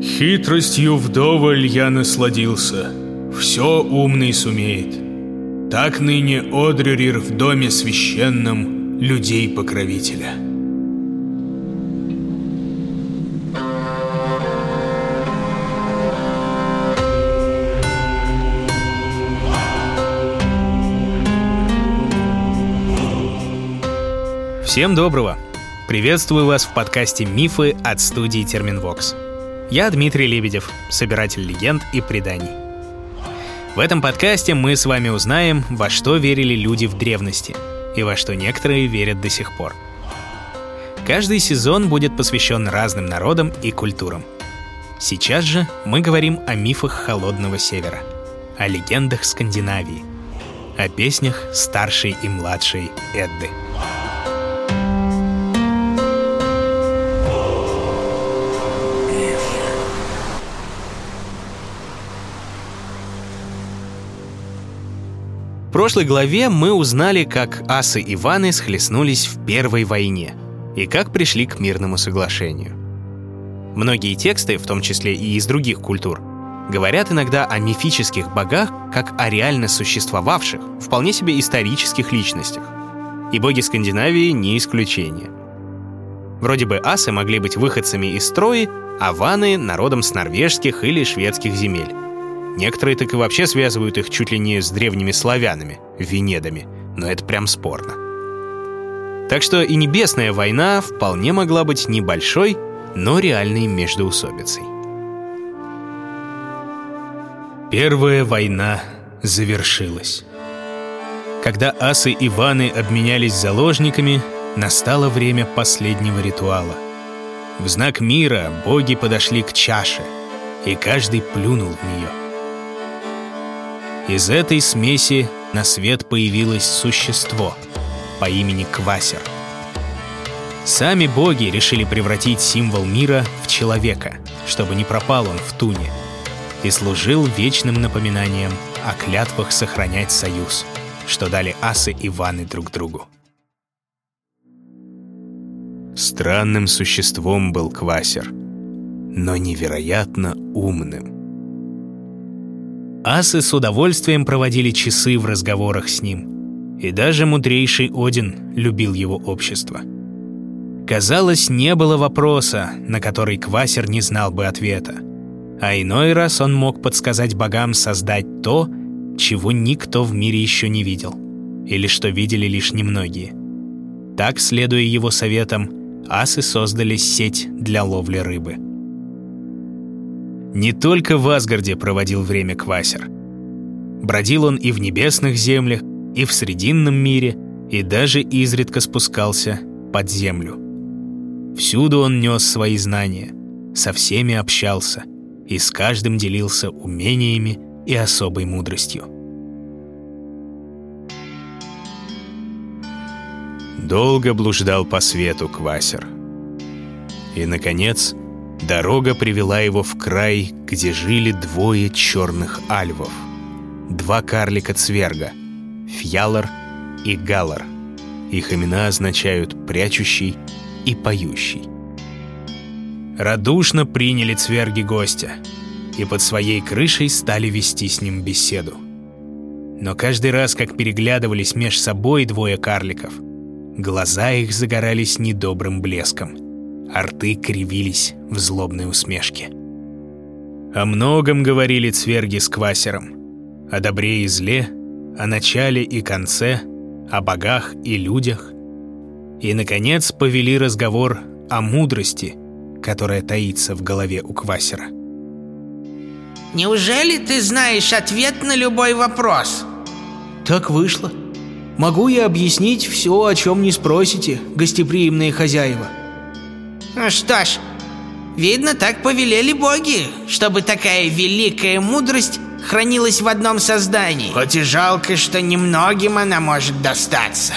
Хитростью вдоволь я насладился. Все умный сумеет. Так ныне Одрюрир в доме священном людей покровителя. Всем доброго! Приветствую вас в подкасте «Мифы» от студии Терминвокс. Я Дмитрий Лебедев, собиратель легенд и преданий. В этом подкасте мы с вами узнаем, во что верили люди в древности и во что некоторые верят до сих пор. Каждый сезон будет посвящен разным народам и культурам. Сейчас же мы говорим о мифах Холодного Севера, о легендах Скандинавии, о песнях старшей и младшей Эдды. В прошлой главе мы узнали, как асы и ваны схлестнулись в Первой войне и как пришли к мирному соглашению. Многие тексты, в том числе и из других культур, говорят иногда о мифических богах как о реально существовавших, вполне себе исторических личностях. И боги Скандинавии не исключение. Вроде бы асы могли быть выходцами из Трои, а ваны — народом с норвежских или шведских земель. Некоторые так и вообще связывают их чуть ли не с древними славянами, венедами, но это прям спорно. Так что и Небесная война вполне могла быть небольшой, но реальной междоусобицей. Первая война завершилась. Когда асы и ваны обменялись заложниками, настало время последнего ритуала. В знак мира боги подошли к чаше, и каждый плюнул в нее. Из этой смеси на свет появилось существо по имени Квасер. Сами боги решили превратить символ мира в человека, чтобы не пропал он в туне, и служил вечным напоминанием о клятвах сохранять союз, что дали асы и ваны друг другу. Странным существом был Квасер, но невероятно умным. Асы с удовольствием проводили часы в разговорах с ним. И даже мудрейший Один любил его общество. Казалось, не было вопроса, на который Квасер не знал бы ответа. А иной раз он мог подсказать богам создать то, чего никто в мире еще не видел. Или что видели лишь немногие. Так, следуя его советам, асы создали сеть для ловли рыбы. Не только в Асгарде проводил время Квасер. Бродил он и в небесных землях, и в Срединном мире, и даже изредка спускался под землю. Всюду он нес свои знания, со всеми общался и с каждым делился умениями и особой мудростью. Долго блуждал по свету Квасер. И, наконец, Дорога привела его в край, где жили двое черных альвов. Два карлика-цверга — Фьялор и Галар. Их имена означают «прячущий» и «поющий». Радушно приняли цверги гостя и под своей крышей стали вести с ним беседу. Но каждый раз, как переглядывались меж собой двое карликов, глаза их загорались недобрым блеском — рты кривились в злобной усмешке. О многом говорили цверги с квасером. О добре и зле, о начале и конце, о богах и людях. И, наконец, повели разговор о мудрости, которая таится в голове у квасера. Неужели ты знаешь ответ на любой вопрос? Так вышло. Могу я объяснить все, о чем не спросите, гостеприимные хозяева? Ну что ж, видно, так повелели боги, чтобы такая великая мудрость хранилась в одном создании. Хоть и жалко, что немногим она может достаться.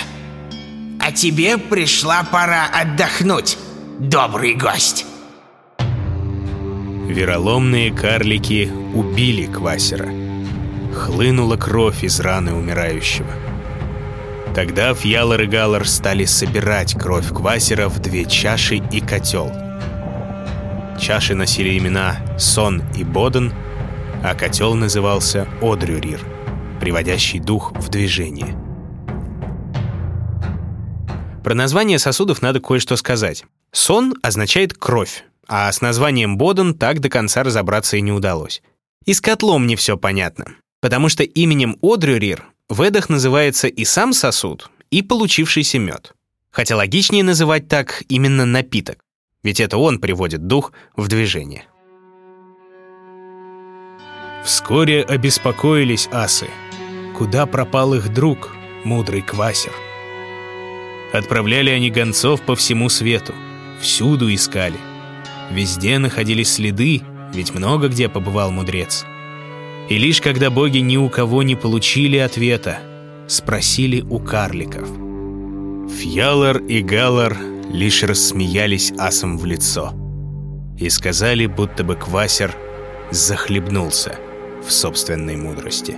А тебе пришла пора отдохнуть, добрый гость. Вероломные карлики убили Квасера. Хлынула кровь из раны умирающего. Тогда Фьялор и Галлар стали собирать кровь Квасера в две чаши и котел. Чаши носили имена Сон и Боден, а котел назывался Одрюрир, приводящий дух в движение. Про название сосудов надо кое-что сказать. Сон означает кровь, а с названием Боден так до конца разобраться и не удалось. И с котлом не все понятно, потому что именем Одрюрир в называется и сам сосуд, и получившийся мед. Хотя логичнее называть так именно напиток, ведь это он приводит дух в движение. Вскоре обеспокоились асы. Куда пропал их друг, мудрый квасер? Отправляли они гонцов по всему свету, всюду искали. Везде находились следы, ведь много где побывал мудрец. И лишь когда боги ни у кого не получили ответа, спросили у карликов. Фьялар и Галар лишь рассмеялись асом в лицо и сказали, будто бы Квасер захлебнулся в собственной мудрости.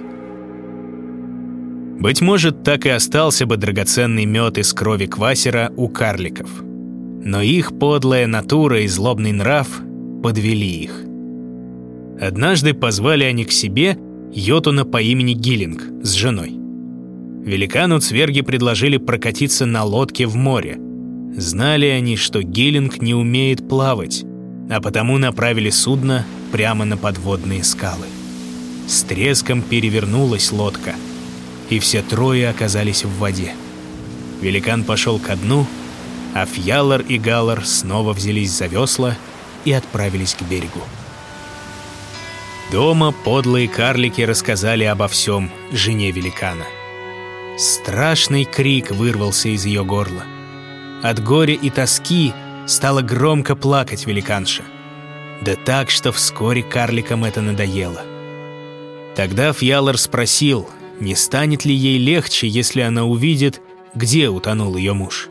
Быть может, так и остался бы драгоценный мед из крови Квасера у карликов. Но их подлая натура и злобный нрав подвели их. Однажды позвали они к себе Йотуна по имени Гиллинг с женой. Великану цверги предложили прокатиться на лодке в море. Знали они, что Гиллинг не умеет плавать, а потому направили судно прямо на подводные скалы. С треском перевернулась лодка, и все трое оказались в воде. Великан пошел ко дну, а Фьялар и Галар снова взялись за весла и отправились к берегу. Дома подлые карлики рассказали обо всем жене великана. Страшный крик вырвался из ее горла. От горя и тоски стала громко плакать великанша. Да так, что вскоре карликам это надоело. Тогда Фьялор спросил, не станет ли ей легче, если она увидит, где утонул ее муж.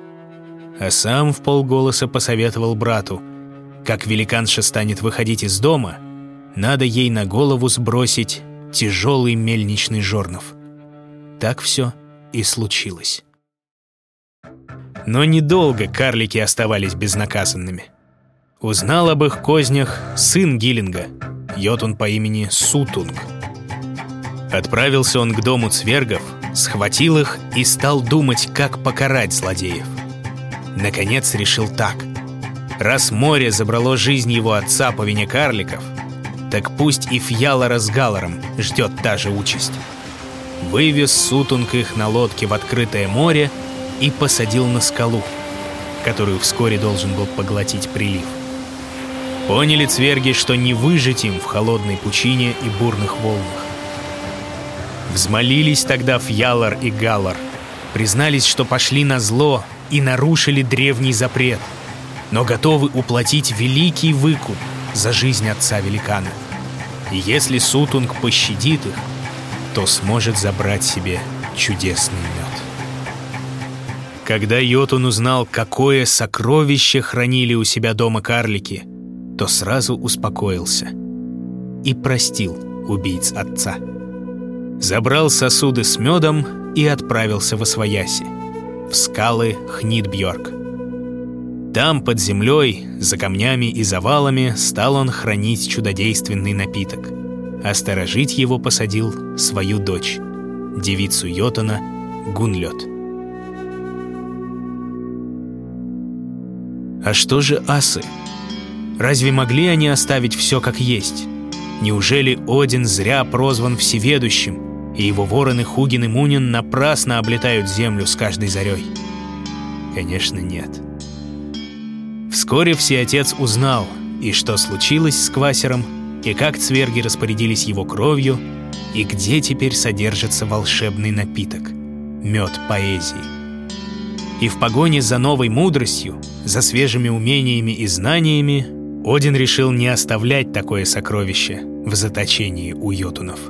А сам в полголоса посоветовал брату, как великанша станет выходить из дома, надо ей на голову сбросить тяжелый мельничный жорнов. Так все и случилось. Но недолго карлики оставались безнаказанными. Узнал об их кознях сын Гиллинга, йотун по имени Сутунг. Отправился он к дому цвергов, схватил их и стал думать, как покарать злодеев. Наконец решил так. Раз море забрало жизнь его отца по вине карликов, так пусть и Фьялора с Галором ждет та же участь. Вывез Сутунг их на лодке в открытое море и посадил на скалу, которую вскоре должен был поглотить прилив. Поняли цверги, что не выжить им в холодной пучине и бурных волнах. Взмолились тогда Фьялар и Галар, признались, что пошли на зло и нарушили древний запрет, но готовы уплатить великий выкуп за жизнь отца великана. И если Сутунг пощадит их, то сможет забрать себе чудесный мед. Когда Йотун узнал, какое сокровище хранили у себя дома карлики, то сразу успокоился и простил убийц отца забрал сосуды с медом и отправился в Освояси, в скалы Хнидбьорк. Там, под землей, за камнями и завалами, стал он хранить чудодейственный напиток, а сторожить его посадил свою дочь, девицу Йотана Гунлет. А что же асы? Разве могли они оставить все как есть? Неужели Один зря прозван всеведущим и его вороны Хугин и Мунин напрасно облетают землю с каждой зарей? Конечно, нет. Вскоре Всеотец узнал, и что случилось с Квасером, и как цверги распорядились его кровью, и где теперь содержится волшебный напиток — мед поэзии. И в погоне за новой мудростью, за свежими умениями и знаниями, Один решил не оставлять такое сокровище в заточении у йотунов.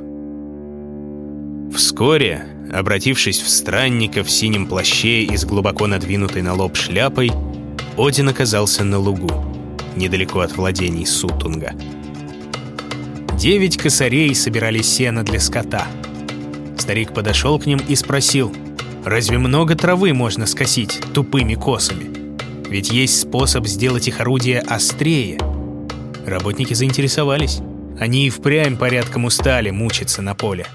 Вскоре, обратившись в странника в синем плаще и с глубоко надвинутой на лоб шляпой, Один оказался на лугу, недалеко от владений Сутунга. Девять косарей собирали сено для скота. Старик подошел к ним и спросил, «Разве много травы можно скосить тупыми косами? Ведь есть способ сделать их орудие острее». Работники заинтересовались. Они и впрямь порядком устали мучиться на поле.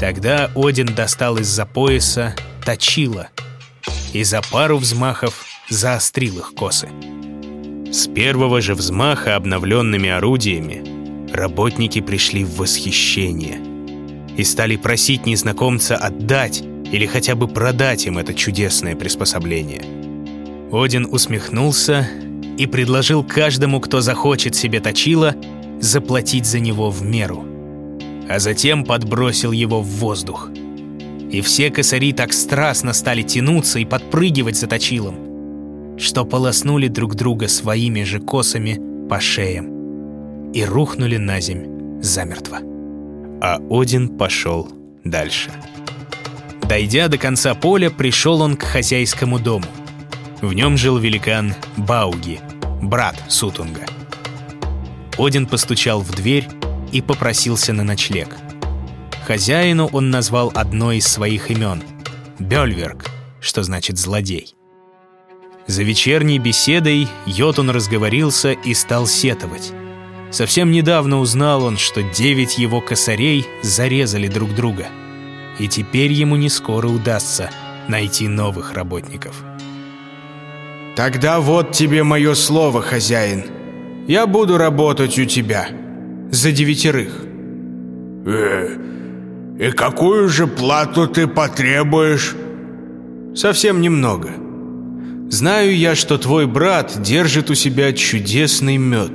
Тогда Один достал из-за пояса точило и за пару взмахов заострил их косы. С первого же взмаха обновленными орудиями работники пришли в восхищение и стали просить незнакомца отдать или хотя бы продать им это чудесное приспособление. Один усмехнулся и предложил каждому, кто захочет себе точило, заплатить за него в меру, а затем подбросил его в воздух. И все косари так страстно стали тянуться и подпрыгивать за точилом, что полоснули друг друга своими же косами по шеям и рухнули на земь замертво. А Один пошел дальше. Дойдя до конца поля, пришел он к хозяйскому дому. В нем жил великан Бауги, брат Сутунга. Один постучал в дверь и попросился на ночлег. Хозяину он назвал одно из своих имен — Бельверк, что значит «злодей». За вечерней беседой Йотун разговорился и стал сетовать. Совсем недавно узнал он, что девять его косарей зарезали друг друга. И теперь ему не скоро удастся найти новых работников. «Тогда вот тебе мое слово, хозяин», я буду работать у тебя. За девятерых. Э, и какую же плату ты потребуешь? Совсем немного. Знаю я, что твой брат держит у себя чудесный мед.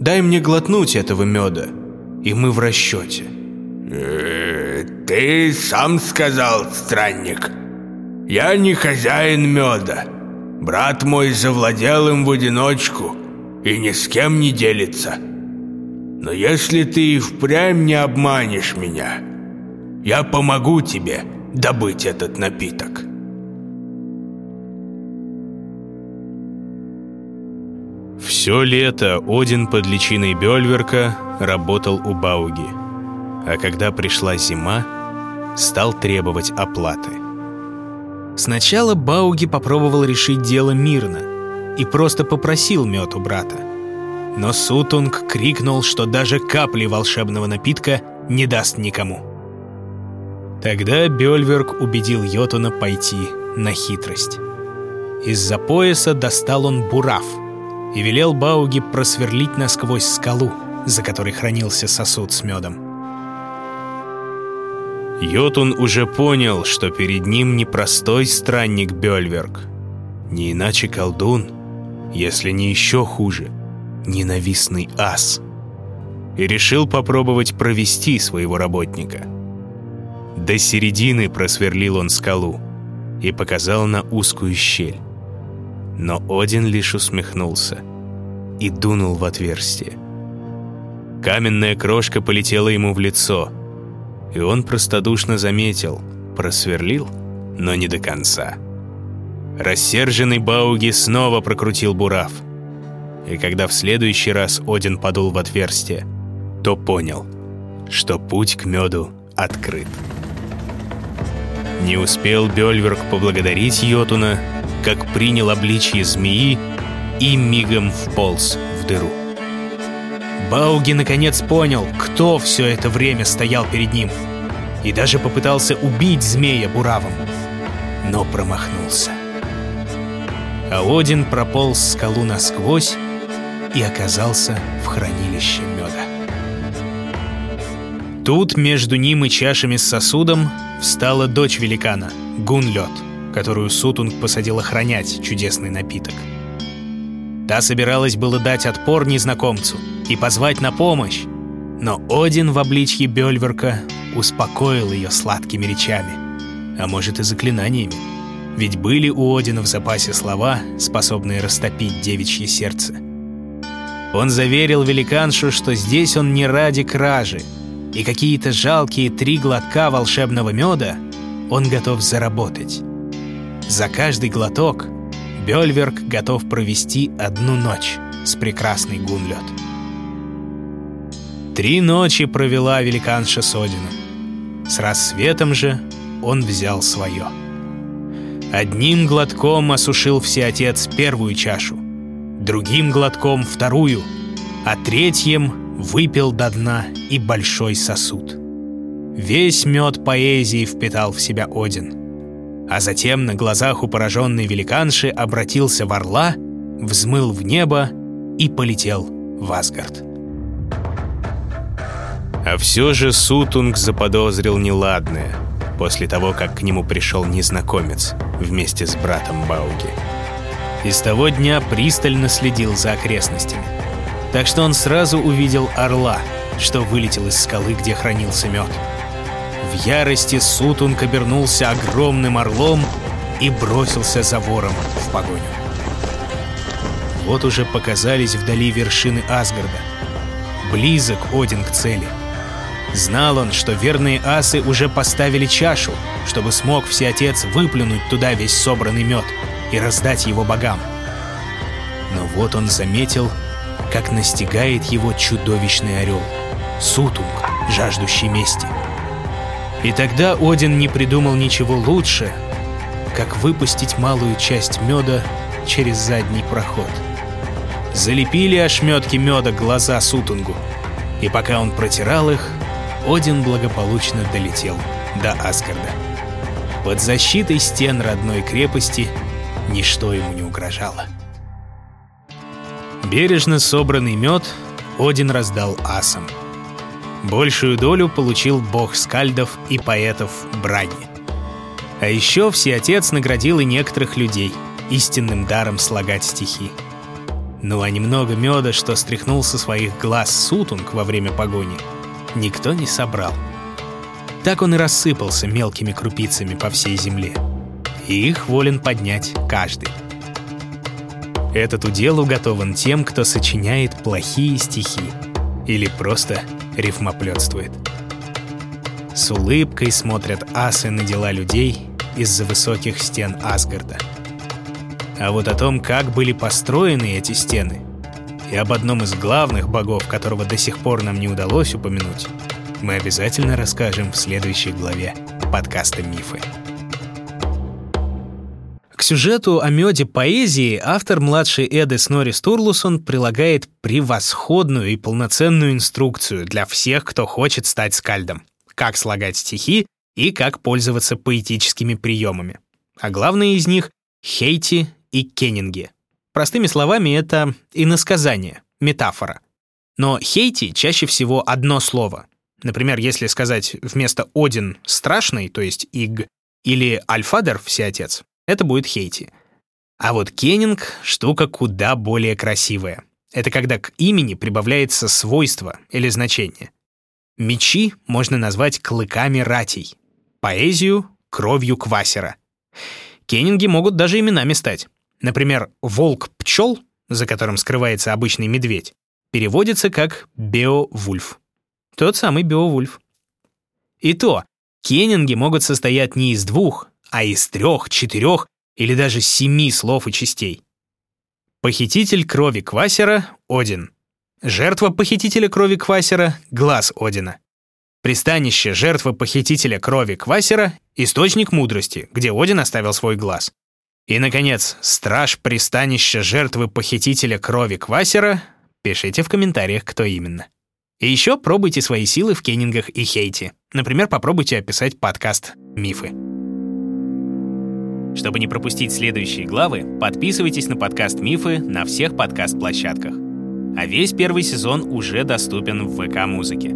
Дай мне глотнуть этого меда, и мы в расчете. Э, ты сам сказал, странник. Я не хозяин меда. Брат мой завладел им в одиночку — и ни с кем не делится. Но если ты и впрямь не обманешь меня, я помогу тебе добыть этот напиток». Все лето Один под личиной Бельверка работал у Бауги, а когда пришла зима, стал требовать оплаты. Сначала Бауги попробовал решить дело мирно – и просто попросил мед у брата. Но Сутунг крикнул, что даже капли волшебного напитка не даст никому. Тогда Бельверк убедил Йотуна пойти на хитрость. Из-за пояса достал он бурав и велел Бауги просверлить насквозь скалу, за которой хранился сосуд с медом. Йотун уже понял, что перед ним не простой странник Бельверк, не иначе колдун — если не еще хуже, ненавистный ас. И решил попробовать провести своего работника. До середины просверлил он скалу и показал на узкую щель. Но Один лишь усмехнулся и дунул в отверстие. Каменная крошка полетела ему в лицо, и он простодушно заметил, просверлил, но не до конца. Рассерженный Бауги снова прокрутил бурав. И когда в следующий раз Один подул в отверстие, то понял, что путь к меду открыт. Не успел Бельверк поблагодарить Йотуна, как принял обличье змеи и мигом вполз в дыру. Бауги наконец понял, кто все это время стоял перед ним, и даже попытался убить змея буравом, но промахнулся а Один прополз скалу насквозь и оказался в хранилище меда. Тут между ним и чашами с сосудом встала дочь великана, Гунлет, которую Сутунг посадил охранять чудесный напиток. Та собиралась было дать отпор незнакомцу и позвать на помощь, но Один в обличье Бельверка успокоил ее сладкими речами, а может и заклинаниями. Ведь были у Одина в запасе слова, способные растопить девичье сердце. Он заверил великаншу, что здесь он не ради кражи, и какие-то жалкие три глотка волшебного меда он готов заработать. За каждый глоток Бельверк готов провести одну ночь с прекрасной Гунлет. Три ночи провела великанша с. С рассветом же он взял свое — Одним глотком осушил всеотец первую чашу, другим глотком вторую, а третьим выпил до дна и большой сосуд. Весь мед поэзии впитал в себя Один. А затем на глазах у пораженной великанши обратился в орла, взмыл в небо и полетел в Асгард. А все же Сутунг заподозрил неладное после того, как к нему пришел незнакомец вместе с братом Бауги. И с того дня пристально следил за окрестностями. Так что он сразу увидел орла, что вылетел из скалы, где хранился мед. В ярости Сутунг обернулся огромным орлом и бросился за вором в погоню. Вот уже показались вдали вершины Асгарда. Близок Один к цели. Знал он, что верные асы уже поставили чашу, чтобы смог Всеотец выплюнуть туда весь собранный мед и раздать его богам. Но вот он заметил, как настигает его чудовищный орел — Сутунг, жаждущий мести. И тогда Один не придумал ничего лучше, как выпустить малую часть меда через задний проход. Залепили ошметки меда глаза Сутунгу, и пока он протирал их, один благополучно долетел до Асгарда. Под защитой стен родной крепости ничто ему не угрожало. Бережно собранный мед Один раздал асам. Большую долю получил бог скальдов и поэтов Брани. А еще Всеотец наградил и некоторых людей истинным даром слагать стихи. Ну а немного меда, что стряхнул со своих глаз Сутунг во время погони, никто не собрал. Так он и рассыпался мелкими крупицами по всей земле. И их волен поднять каждый. Этот удел уготован тем, кто сочиняет плохие стихи или просто рифмоплетствует. С улыбкой смотрят асы на дела людей из-за высоких стен Асгарда. А вот о том, как были построены эти стены, и об одном из главных богов, которого до сих пор нам не удалось упомянуть, мы обязательно расскажем в следующей главе подкаста «Мифы». Сюжету о меде поэзии автор младшей Эды Снори Стурлусон прилагает превосходную и полноценную инструкцию для всех, кто хочет стать скальдом. Как слагать стихи и как пользоваться поэтическими приемами. А главное из них — хейти и кеннинги. Простыми словами, это иносказание, метафора. Но хейти чаще всего одно слово. Например, если сказать вместо «один» «страшный», то есть «иг», или «альфадер» — «всеотец», это будет Хейти. А вот кеннинг — штука куда более красивая. Это когда к имени прибавляется свойство или значение. Мечи можно назвать клыками ратей, поэзию — кровью квасера. Кеннинги могут даже именами стать. Например, волк-пчел, за которым скрывается обычный медведь, переводится как Беовульф. Тот самый Беовульф. И то, кеннинги могут состоять не из двух, а из трех, четырех или даже семи слов и частей. Похититель крови Квасера — Один. Жертва похитителя крови Квасера — глаз Одина. Пристанище жертвы похитителя крови Квасера — источник мудрости, где Один оставил свой глаз. И, наконец, страж пристанища жертвы похитителя крови Квасера — пишите в комментариях, кто именно. И еще пробуйте свои силы в кеннингах и хейте. Например, попробуйте описать подкаст «Мифы». Чтобы не пропустить следующие главы, подписывайтесь на подкаст «Мифы» на всех подкаст-площадках. А весь первый сезон уже доступен в ВК-музыке.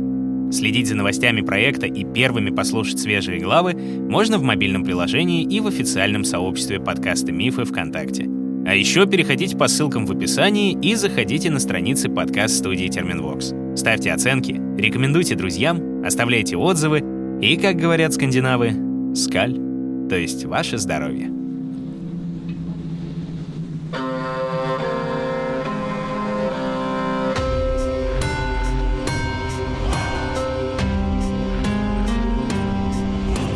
Следить за новостями проекта и первыми послушать свежие главы можно в мобильном приложении и в официальном сообществе подкаста «Мифы» ВКонтакте. А еще переходите по ссылкам в описании и заходите на страницы подкаст-студии Терминвокс. Ставьте оценки, рекомендуйте друзьям, оставляйте отзывы и, как говорят скандинавы, скаль то есть ваше здоровье.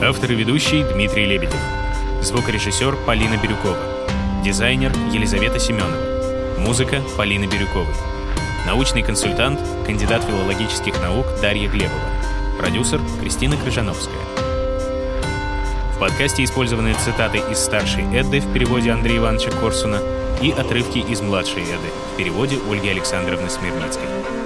Автор и ведущий Дмитрий Лебедев. Звукорежиссер Полина Бирюкова. Дизайнер Елизавета Семенова. Музыка Полины Бирюковой. Научный консультант, кандидат филологических наук Дарья Глебова. Продюсер Кристина Крыжановская. В подкасте использованы цитаты из старшей Эдды в переводе Андрея Ивановича Корсуна, и отрывки из «Младшей Эды» в переводе Ольги Александровны Смирницкой.